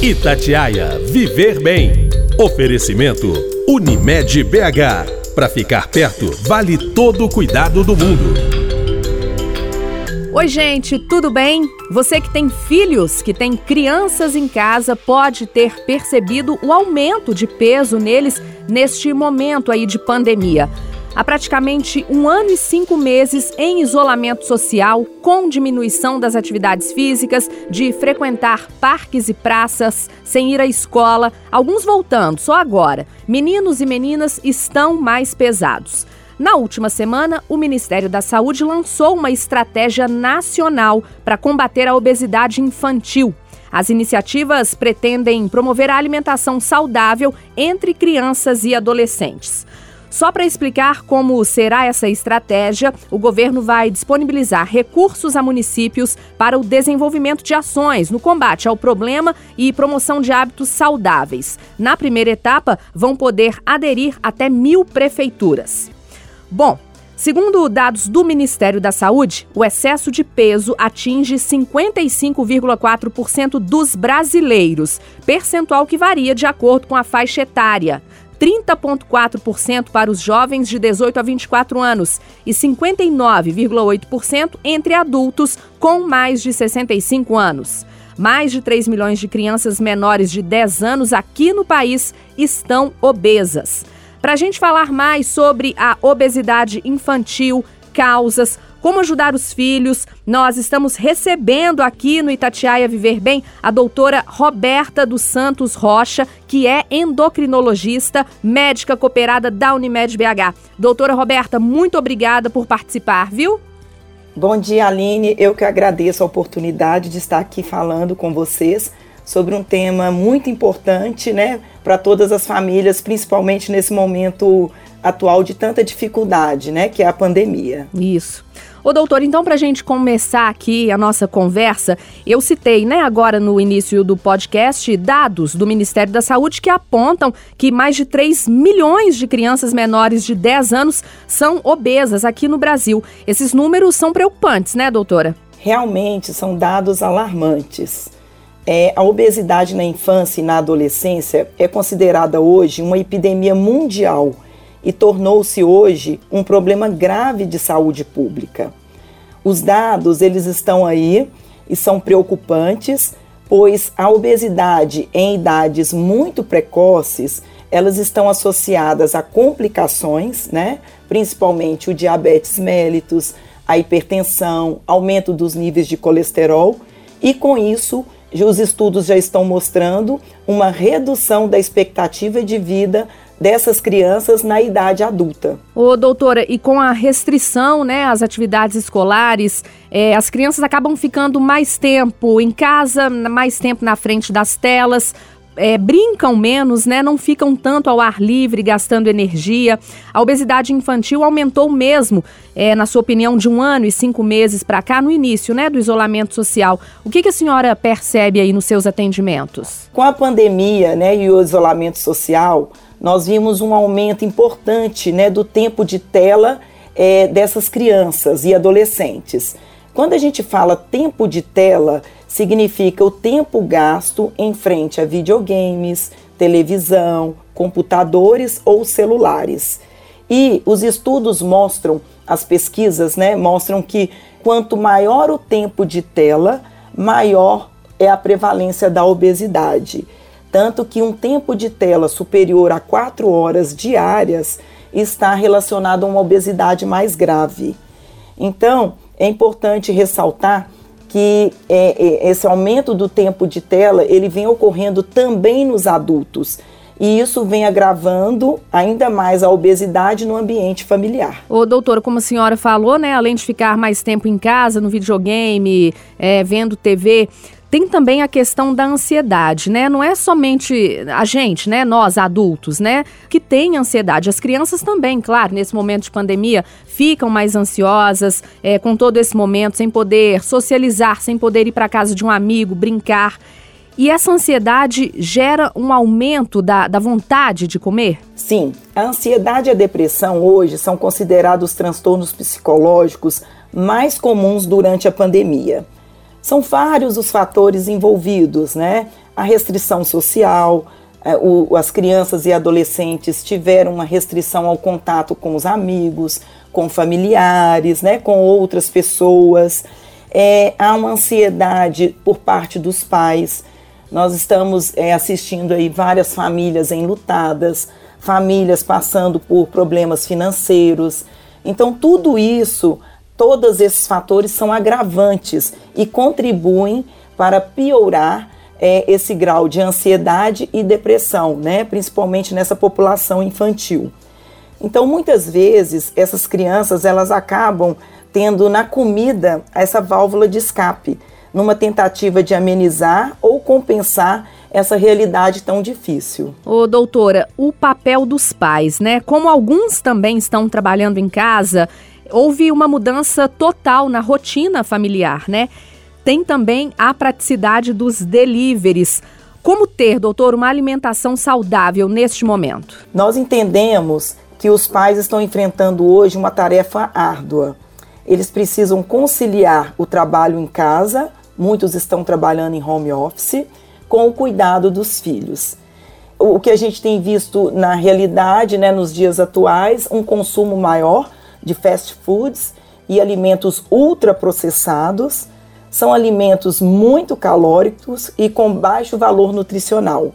Itatiaia Viver Bem. Oferecimento Unimed BH. Para ficar perto, vale todo o cuidado do mundo. Oi, gente, tudo bem? Você que tem filhos, que tem crianças em casa, pode ter percebido o aumento de peso neles neste momento aí de pandemia há praticamente um ano e cinco meses em isolamento social, com diminuição das atividades físicas, de frequentar parques e praças, sem ir à escola, alguns voltando só agora. Meninos e meninas estão mais pesados. Na última semana, o Ministério da Saúde lançou uma estratégia nacional para combater a obesidade infantil. As iniciativas pretendem promover a alimentação saudável entre crianças e adolescentes. Só para explicar como será essa estratégia, o governo vai disponibilizar recursos a municípios para o desenvolvimento de ações no combate ao problema e promoção de hábitos saudáveis. Na primeira etapa, vão poder aderir até mil prefeituras. Bom, Segundo dados do Ministério da Saúde, o excesso de peso atinge 55,4% dos brasileiros, percentual que varia de acordo com a faixa etária. 30,4% para os jovens de 18 a 24 anos e 59,8% entre adultos com mais de 65 anos. Mais de 3 milhões de crianças menores de 10 anos aqui no país estão obesas. Para a gente falar mais sobre a obesidade infantil, causas, como ajudar os filhos. Nós estamos recebendo aqui no Itatiaia Viver Bem a doutora Roberta dos Santos Rocha, que é endocrinologista, médica cooperada da Unimed BH. Doutora Roberta, muito obrigada por participar, viu? Bom dia, Aline. Eu que agradeço a oportunidade de estar aqui falando com vocês sobre um tema muito importante, né, para todas as famílias, principalmente nesse momento atual de tanta dificuldade, né, que é a pandemia. Isso. Ô doutor, então para a gente começar aqui a nossa conversa, eu citei, né, agora no início do podcast, dados do Ministério da Saúde que apontam que mais de 3 milhões de crianças menores de 10 anos são obesas aqui no Brasil. Esses números são preocupantes, né, doutora? Realmente são dados alarmantes. É, a obesidade na infância e na adolescência é considerada hoje uma epidemia mundial e tornou-se hoje um problema grave de saúde pública. Os dados, eles estão aí e são preocupantes, pois a obesidade em idades muito precoces, elas estão associadas a complicações, né? Principalmente o diabetes mellitus, a hipertensão, aumento dos níveis de colesterol e com isso os estudos já estão mostrando uma redução da expectativa de vida dessas crianças na idade adulta. Ô, doutora, e com a restrição, né, às atividades escolares, é, as crianças acabam ficando mais tempo em casa, mais tempo na frente das telas, é, brincam menos, né? Não ficam tanto ao ar livre, gastando energia. A obesidade infantil aumentou mesmo, é, na sua opinião, de um ano e cinco meses para cá, no início, né, do isolamento social. O que, que a senhora percebe aí nos seus atendimentos? Com a pandemia, né, e o isolamento social, nós vimos um aumento importante né, do tempo de tela é, dessas crianças e adolescentes. Quando a gente fala tempo de tela, significa o tempo gasto em frente a videogames, televisão, computadores ou celulares. E os estudos mostram, as pesquisas né, mostram que quanto maior o tempo de tela, maior é a prevalência da obesidade tanto que um tempo de tela superior a 4 horas diárias está relacionado a uma obesidade mais grave. Então, é importante ressaltar que é, é, esse aumento do tempo de tela ele vem ocorrendo também nos adultos. E isso vem agravando ainda mais a obesidade no ambiente familiar. Ô, doutora, como a senhora falou, né, além de ficar mais tempo em casa, no videogame, é, vendo TV, tem também a questão da ansiedade, né? Não é somente a gente, né? Nós adultos, né? Que tem ansiedade. As crianças também, claro, nesse momento de pandemia, ficam mais ansiosas é, com todo esse momento, sem poder socializar, sem poder ir para casa de um amigo, brincar. E essa ansiedade gera um aumento da, da vontade de comer? Sim, a ansiedade e a depressão hoje são considerados transtornos psicológicos mais comuns durante a pandemia. São vários os fatores envolvidos, né? A restrição social, é, as crianças e adolescentes tiveram uma restrição ao contato com os amigos, com familiares, né, com outras pessoas. É, há uma ansiedade por parte dos pais. Nós estamos é, assistindo aí várias famílias enlutadas, famílias passando por problemas financeiros. Então, tudo isso, todos esses fatores são agravantes e contribuem para piorar é, esse grau de ansiedade e depressão, né? principalmente nessa população infantil. Então, muitas vezes, essas crianças elas acabam tendo na comida essa válvula de escape, numa tentativa de amenizar ou compensar essa realidade tão difícil. Ô, doutora, o papel dos pais, né? Como alguns também estão trabalhando em casa, houve uma mudança total na rotina familiar, né? Tem também a praticidade dos deliveries. Como ter, doutor, uma alimentação saudável neste momento? Nós entendemos que os pais estão enfrentando hoje uma tarefa árdua. Eles precisam conciliar o trabalho em casa, muitos estão trabalhando em home office, com o cuidado dos filhos. O que a gente tem visto na realidade, né, nos dias atuais, um consumo maior de fast foods e alimentos ultraprocessados são alimentos muito calóricos e com baixo valor nutricional.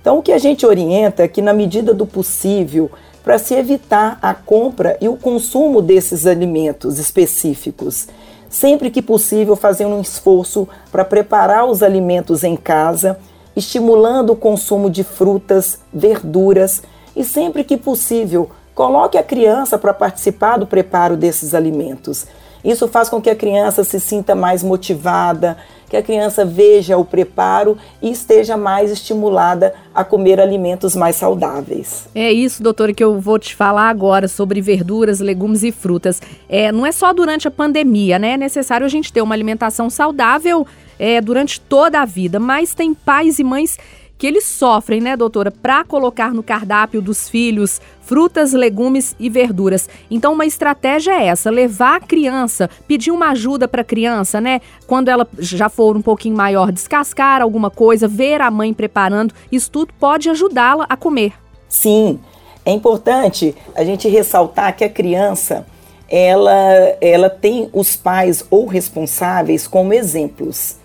Então, o que a gente orienta é que, na medida do possível, para se evitar a compra e o consumo desses alimentos específicos, sempre que possível, fazer um esforço para preparar os alimentos em casa, estimulando o consumo de frutas, verduras e, sempre que possível, coloque a criança para participar do preparo desses alimentos. Isso faz com que a criança se sinta mais motivada, que a criança veja o preparo e esteja mais estimulada a comer alimentos mais saudáveis. É isso, doutora, que eu vou te falar agora sobre verduras, legumes e frutas. É, não é só durante a pandemia, né? É necessário a gente ter uma alimentação saudável é, durante toda a vida, mas tem pais e mães que eles sofrem, né, doutora, para colocar no cardápio dos filhos frutas, legumes e verduras. Então, uma estratégia é essa: levar a criança, pedir uma ajuda para a criança, né? Quando ela já for um pouquinho maior, descascar alguma coisa, ver a mãe preparando. Isso tudo pode ajudá-la a comer. Sim, é importante a gente ressaltar que a criança ela, ela tem os pais ou responsáveis como exemplos.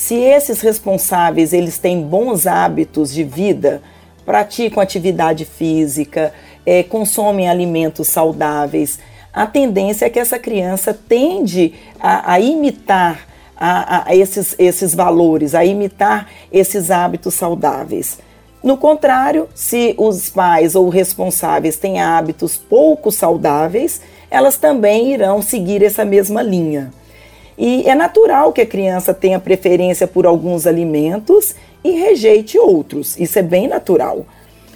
Se esses responsáveis eles têm bons hábitos de vida, praticam atividade física, é, consomem alimentos saudáveis, a tendência é que essa criança tende a, a imitar a, a esses, esses valores, a imitar esses hábitos saudáveis. No contrário, se os pais ou responsáveis têm hábitos pouco saudáveis, elas também irão seguir essa mesma linha. E é natural que a criança tenha preferência por alguns alimentos e rejeite outros. Isso é bem natural.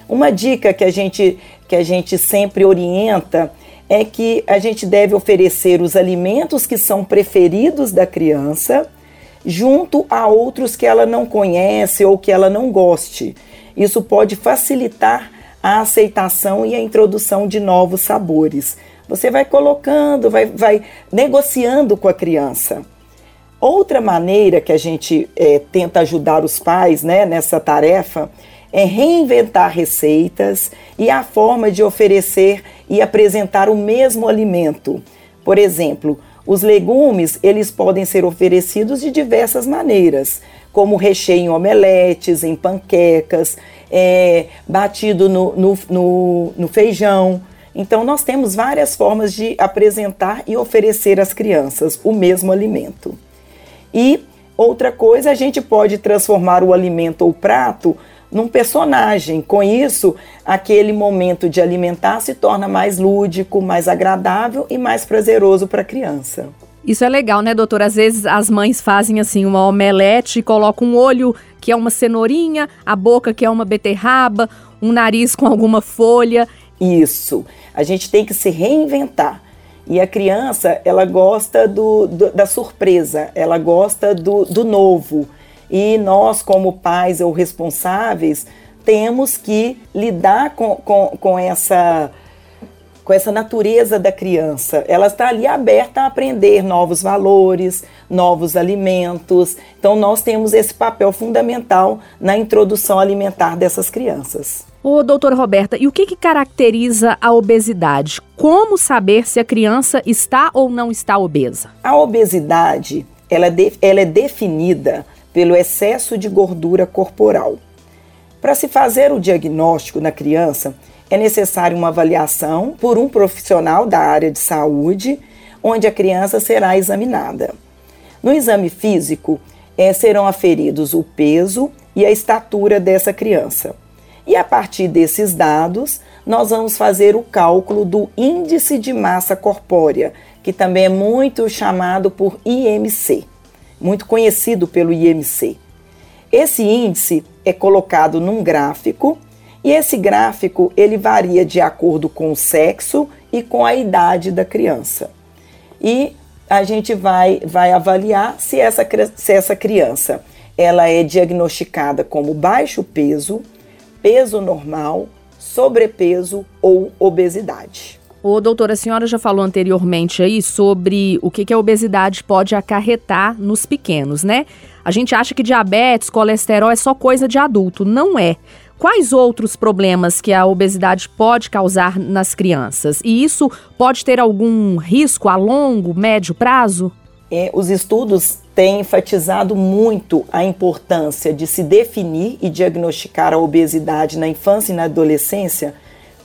Uma dica que a gente, que a gente sempre orienta é que a gente deve oferecer os alimentos que são preferidos da criança junto a outros que ela não conhece ou que ela não goste. Isso pode facilitar a aceitação e a introdução de novos sabores. Você vai colocando, vai, vai negociando com a criança. Outra maneira que a gente é, tenta ajudar os pais né, nessa tarefa é reinventar receitas e a forma de oferecer e apresentar o mesmo alimento. Por exemplo, os legumes eles podem ser oferecidos de diversas maneiras, como recheio em omeletes, em panquecas, é, batido no, no, no, no feijão. Então, nós temos várias formas de apresentar e oferecer às crianças o mesmo alimento. E outra coisa, a gente pode transformar o alimento ou prato num personagem. Com isso, aquele momento de alimentar se torna mais lúdico, mais agradável e mais prazeroso para a criança. Isso é legal, né, doutor? Às vezes as mães fazem assim uma omelete, colocam um olho que é uma cenourinha, a boca que é uma beterraba, um nariz com alguma folha. Isso. A gente tem que se reinventar. E a criança, ela gosta do, do da surpresa, ela gosta do, do novo. E nós, como pais ou responsáveis, temos que lidar com, com, com essa com essa natureza da criança. Ela está ali aberta a aprender novos valores, novos alimentos. Então, nós temos esse papel fundamental na introdução alimentar dessas crianças. Ô, doutora Roberta, e o que, que caracteriza a obesidade? Como saber se a criança está ou não está obesa? A obesidade ela é, de, ela é definida pelo excesso de gordura corporal. Para se fazer o diagnóstico na criança, é necessária uma avaliação por um profissional da área de saúde, onde a criança será examinada. No exame físico, é, serão aferidos o peso e a estatura dessa criança. E a partir desses dados, nós vamos fazer o cálculo do índice de massa corpórea, que também é muito chamado por IMC, muito conhecido pelo IMC. Esse índice é colocado num gráfico e esse gráfico ele varia de acordo com o sexo e com a idade da criança. E a gente vai, vai avaliar se essa, se essa criança ela é diagnosticada como baixo peso, peso normal, sobrepeso ou obesidade. Ô, doutora, a senhora já falou anteriormente aí sobre o que, que a obesidade pode acarretar nos pequenos, né? A gente acha que diabetes, colesterol é só coisa de adulto. Não é. Quais outros problemas que a obesidade pode causar nas crianças? E isso pode ter algum risco a longo, médio prazo? É, os estudos têm enfatizado muito a importância de se definir e diagnosticar a obesidade na infância e na adolescência,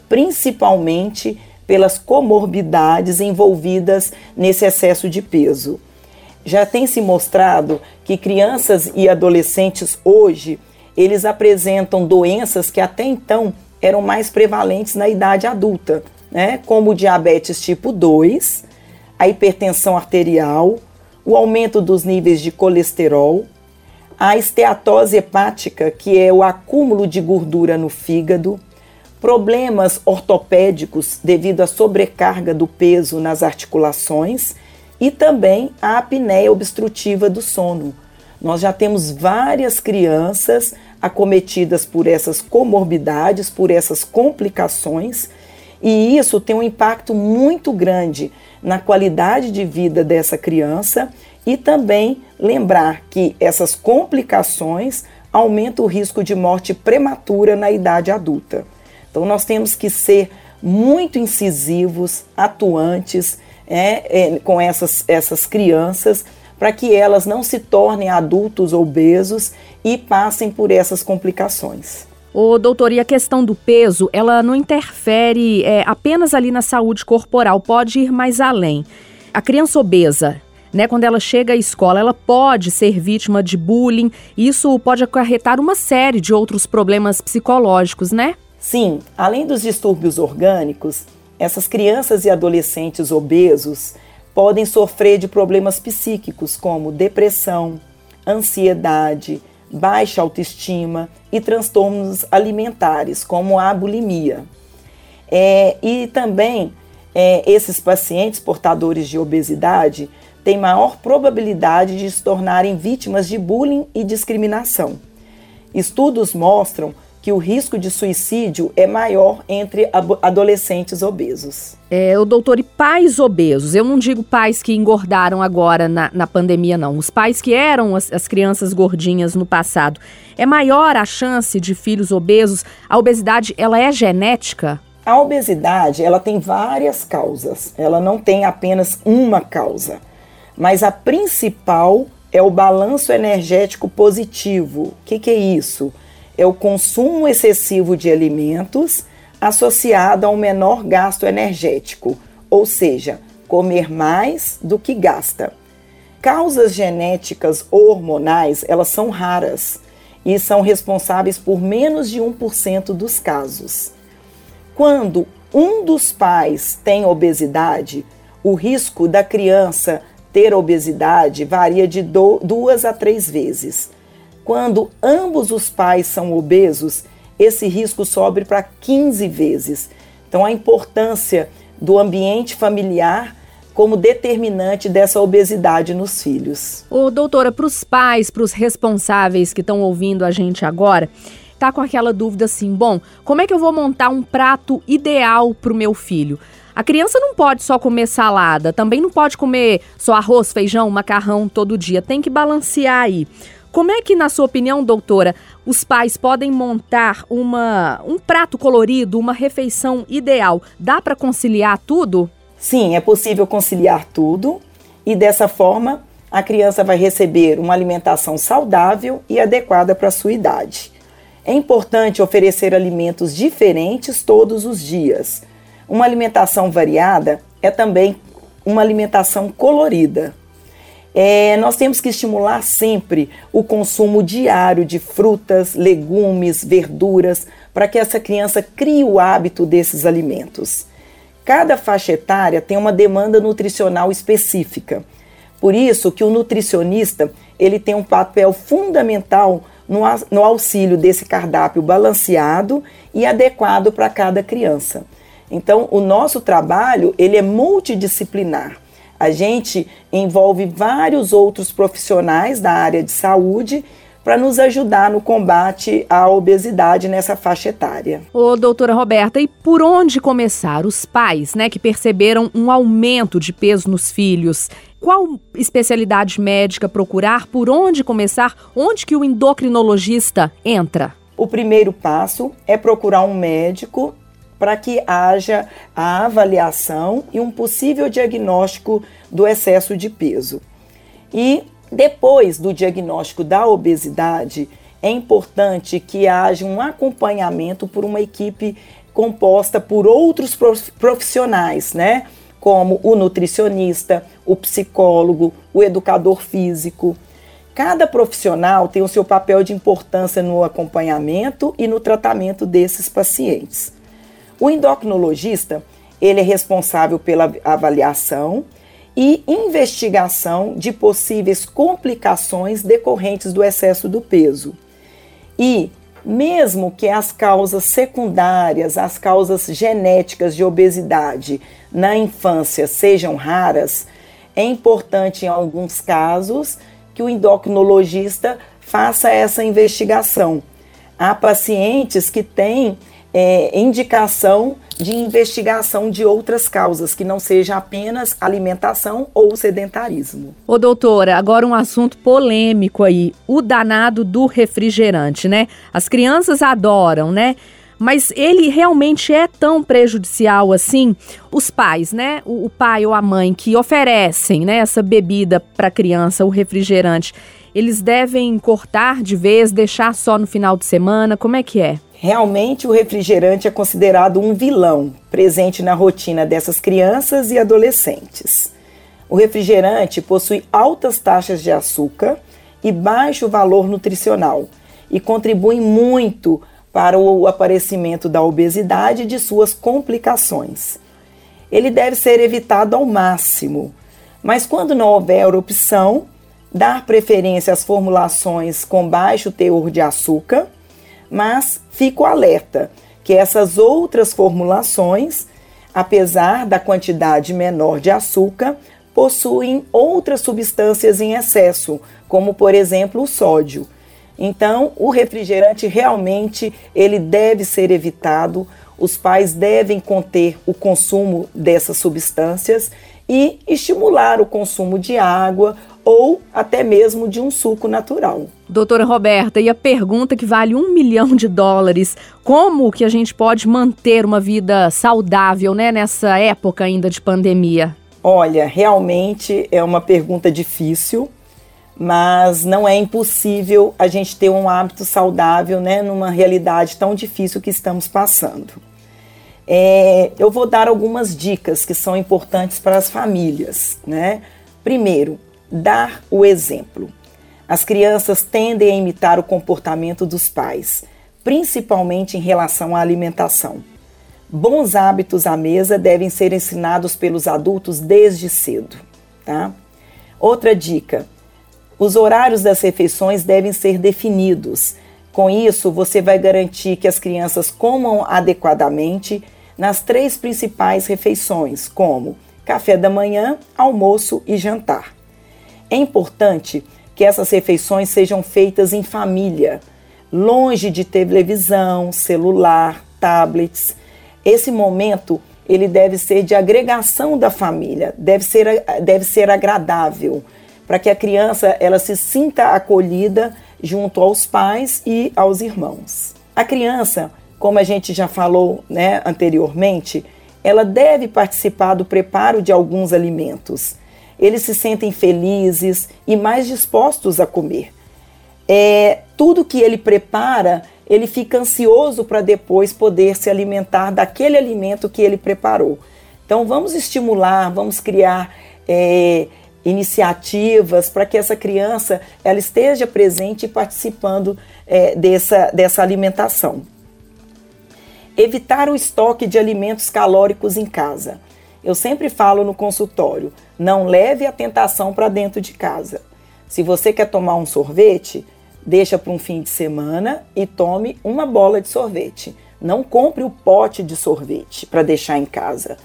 principalmente pelas comorbidades envolvidas nesse excesso de peso. Já tem se mostrado que crianças e adolescentes hoje eles apresentam doenças que até então eram mais prevalentes na idade adulta, né? como diabetes tipo 2, a hipertensão arterial, o aumento dos níveis de colesterol, a esteatose hepática, que é o acúmulo de gordura no fígado, problemas ortopédicos devido à sobrecarga do peso nas articulações e também a apneia obstrutiva do sono. Nós já temos várias crianças acometidas por essas comorbidades, por essas complicações, e isso tem um impacto muito grande na qualidade de vida dessa criança e também lembrar que essas complicações aumentam o risco de morte prematura na idade adulta. Então nós temos que ser muito incisivos, atuantes é, é, com essas, essas crianças para que elas não se tornem adultos obesos e passem por essas complicações. Ô, doutor, e a questão do peso, ela não interfere é, apenas ali na saúde corporal, pode ir mais além. A criança obesa, né, quando ela chega à escola, ela pode ser vítima de bullying, isso pode acarretar uma série de outros problemas psicológicos, né? Sim, além dos distúrbios orgânicos, essas crianças e adolescentes obesos podem sofrer de problemas psíquicos como depressão, ansiedade, baixa autoestima e transtornos alimentares, como a bulimia. É, e também é, esses pacientes portadores de obesidade têm maior probabilidade de se tornarem vítimas de bullying e discriminação. Estudos mostram que o risco de suicídio é maior entre adolescentes obesos. É, o doutor, e pais obesos? Eu não digo pais que engordaram agora na, na pandemia, não. Os pais que eram as, as crianças gordinhas no passado. É maior a chance de filhos obesos? A obesidade, ela é genética? A obesidade, ela tem várias causas. Ela não tem apenas uma causa. Mas a principal é o balanço energético positivo. O que, que é isso? É o consumo excessivo de alimentos associado a um menor gasto energético, ou seja, comer mais do que gasta. Causas genéticas ou hormonais, elas são raras e são responsáveis por menos de 1% dos casos. Quando um dos pais tem obesidade, o risco da criança ter obesidade varia de duas a três vezes. Quando ambos os pais são obesos, esse risco sobe para 15 vezes. Então, a importância do ambiente familiar como determinante dessa obesidade nos filhos. Ô, doutora, para os pais, para os responsáveis que estão ouvindo a gente agora, tá com aquela dúvida assim: bom, como é que eu vou montar um prato ideal para o meu filho? A criança não pode só comer salada, também não pode comer só arroz, feijão, macarrão todo dia. Tem que balancear aí. Como é que, na sua opinião, doutora, os pais podem montar uma, um prato colorido, uma refeição ideal? Dá para conciliar tudo? Sim, é possível conciliar tudo e dessa forma a criança vai receber uma alimentação saudável e adequada para a sua idade. É importante oferecer alimentos diferentes todos os dias. Uma alimentação variada é também uma alimentação colorida. É, nós temos que estimular sempre o consumo diário de frutas, legumes, verduras, para que essa criança crie o hábito desses alimentos. Cada faixa etária tem uma demanda nutricional específica. Por isso que o nutricionista ele tem um papel fundamental no, no auxílio desse cardápio balanceado e adequado para cada criança. Então, o nosso trabalho ele é multidisciplinar. A gente envolve vários outros profissionais da área de saúde para nos ajudar no combate à obesidade nessa faixa etária. Ô, doutora Roberta, e por onde começar? Os pais, né, que perceberam um aumento de peso nos filhos. Qual especialidade médica procurar? Por onde começar? Onde que o endocrinologista entra? O primeiro passo é procurar um médico para que haja a avaliação e um possível diagnóstico do excesso de peso. E depois do diagnóstico da obesidade, é importante que haja um acompanhamento por uma equipe composta por outros profissionais, né? Como o nutricionista, o psicólogo, o educador físico. Cada profissional tem o seu papel de importância no acompanhamento e no tratamento desses pacientes. O endocrinologista, ele é responsável pela avaliação e investigação de possíveis complicações decorrentes do excesso do peso. E mesmo que as causas secundárias, as causas genéticas de obesidade na infância sejam raras, é importante em alguns casos que o endocrinologista faça essa investigação. Há pacientes que têm é, indicação de investigação de outras causas, que não seja apenas alimentação ou sedentarismo. Ô doutora, agora um assunto polêmico aí, o danado do refrigerante, né? As crianças adoram, né? Mas ele realmente é tão prejudicial assim? Os pais, né? O, o pai ou a mãe que oferecem né, essa bebida para a criança, o refrigerante, eles devem cortar de vez, deixar só no final de semana? Como é que é? Realmente, o refrigerante é considerado um vilão presente na rotina dessas crianças e adolescentes. O refrigerante possui altas taxas de açúcar e baixo valor nutricional e contribui muito para o aparecimento da obesidade e de suas complicações. Ele deve ser evitado ao máximo, mas quando não houver opção, dar preferência às formulações com baixo teor de açúcar mas fico alerta que essas outras formulações, apesar da quantidade menor de açúcar, possuem outras substâncias em excesso, como por exemplo o sódio. Então, o refrigerante realmente ele deve ser evitado. Os pais devem conter o consumo dessas substâncias e estimular o consumo de água ou até mesmo de um suco natural. Doutora Roberta, e a pergunta que vale um milhão de dólares: como que a gente pode manter uma vida saudável né, nessa época ainda de pandemia? Olha, realmente é uma pergunta difícil, mas não é impossível a gente ter um hábito saudável né, numa realidade tão difícil que estamos passando. É, eu vou dar algumas dicas que são importantes para as famílias. Né? Primeiro, dar o exemplo. As crianças tendem a imitar o comportamento dos pais, principalmente em relação à alimentação. Bons hábitos à mesa devem ser ensinados pelos adultos desde cedo. Tá? Outra dica: os horários das refeições devem ser definidos. Com isso, você vai garantir que as crianças comam adequadamente nas três principais refeições, como café da manhã, almoço e jantar. É importante que essas refeições sejam feitas em família, longe de televisão, celular, tablets. Esse momento ele deve ser de agregação da família, deve ser, deve ser agradável, para que a criança ela se sinta acolhida junto aos pais e aos irmãos. A criança, como a gente já falou né, anteriormente, ela deve participar do preparo de alguns alimentos. Eles se sentem felizes e mais dispostos a comer. É, tudo que ele prepara ele fica ansioso para depois poder se alimentar daquele alimento que ele preparou. Então vamos estimular, vamos criar é, iniciativas para que essa criança ela esteja presente e participando é, dessa, dessa alimentação. Evitar o estoque de alimentos calóricos em casa. Eu sempre falo no consultório, não leve a tentação para dentro de casa. Se você quer tomar um sorvete, deixa para um fim de semana e tome uma bola de sorvete. Não compre o pote de sorvete para deixar em casa.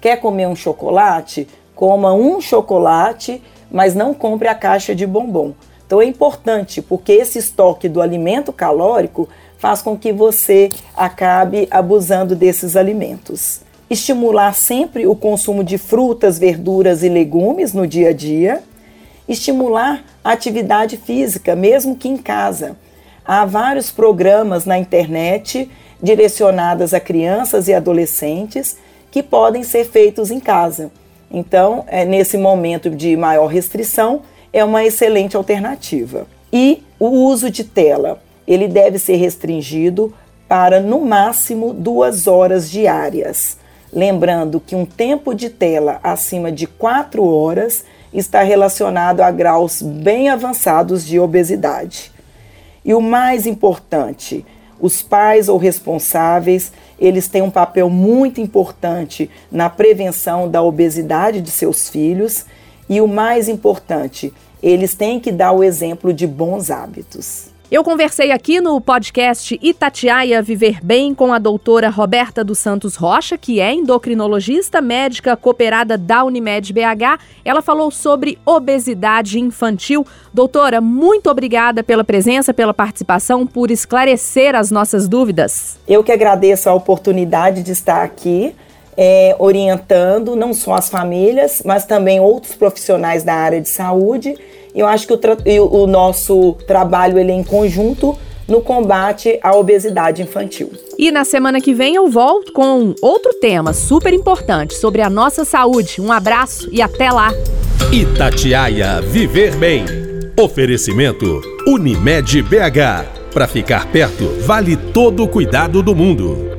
Quer comer um chocolate? Coma um chocolate, mas não compre a caixa de bombom. Então é importante, porque esse estoque do alimento calórico faz com que você acabe abusando desses alimentos. Estimular sempre o consumo de frutas, verduras e legumes no dia a dia estimular a atividade física, mesmo que em casa. Há vários programas na internet direcionados a crianças e adolescentes que podem ser feitos em casa. Então, é, nesse momento de maior restrição, é uma excelente alternativa. E o uso de tela, ele deve ser restringido para no máximo duas horas diárias. Lembrando que um tempo de tela acima de quatro horas está relacionado a graus bem avançados de obesidade. E o mais importante, os pais ou responsáveis, eles têm um papel muito importante na prevenção da obesidade de seus filhos e o mais importante, eles têm que dar o exemplo de bons hábitos. Eu conversei aqui no podcast Itatiaia Viver Bem com a doutora Roberta dos Santos Rocha, que é endocrinologista médica cooperada da Unimed BH. Ela falou sobre obesidade infantil. Doutora, muito obrigada pela presença, pela participação, por esclarecer as nossas dúvidas. Eu que agradeço a oportunidade de estar aqui. É, orientando não só as famílias, mas também outros profissionais da área de saúde eu acho que o, o nosso trabalho ele é em conjunto no combate à obesidade infantil. E na semana que vem eu volto com outro tema super importante sobre a nossa saúde. Um abraço e até lá. Itatiaia Viver Bem. Oferecimento Unimed BH. Para ficar perto, vale todo o cuidado do mundo.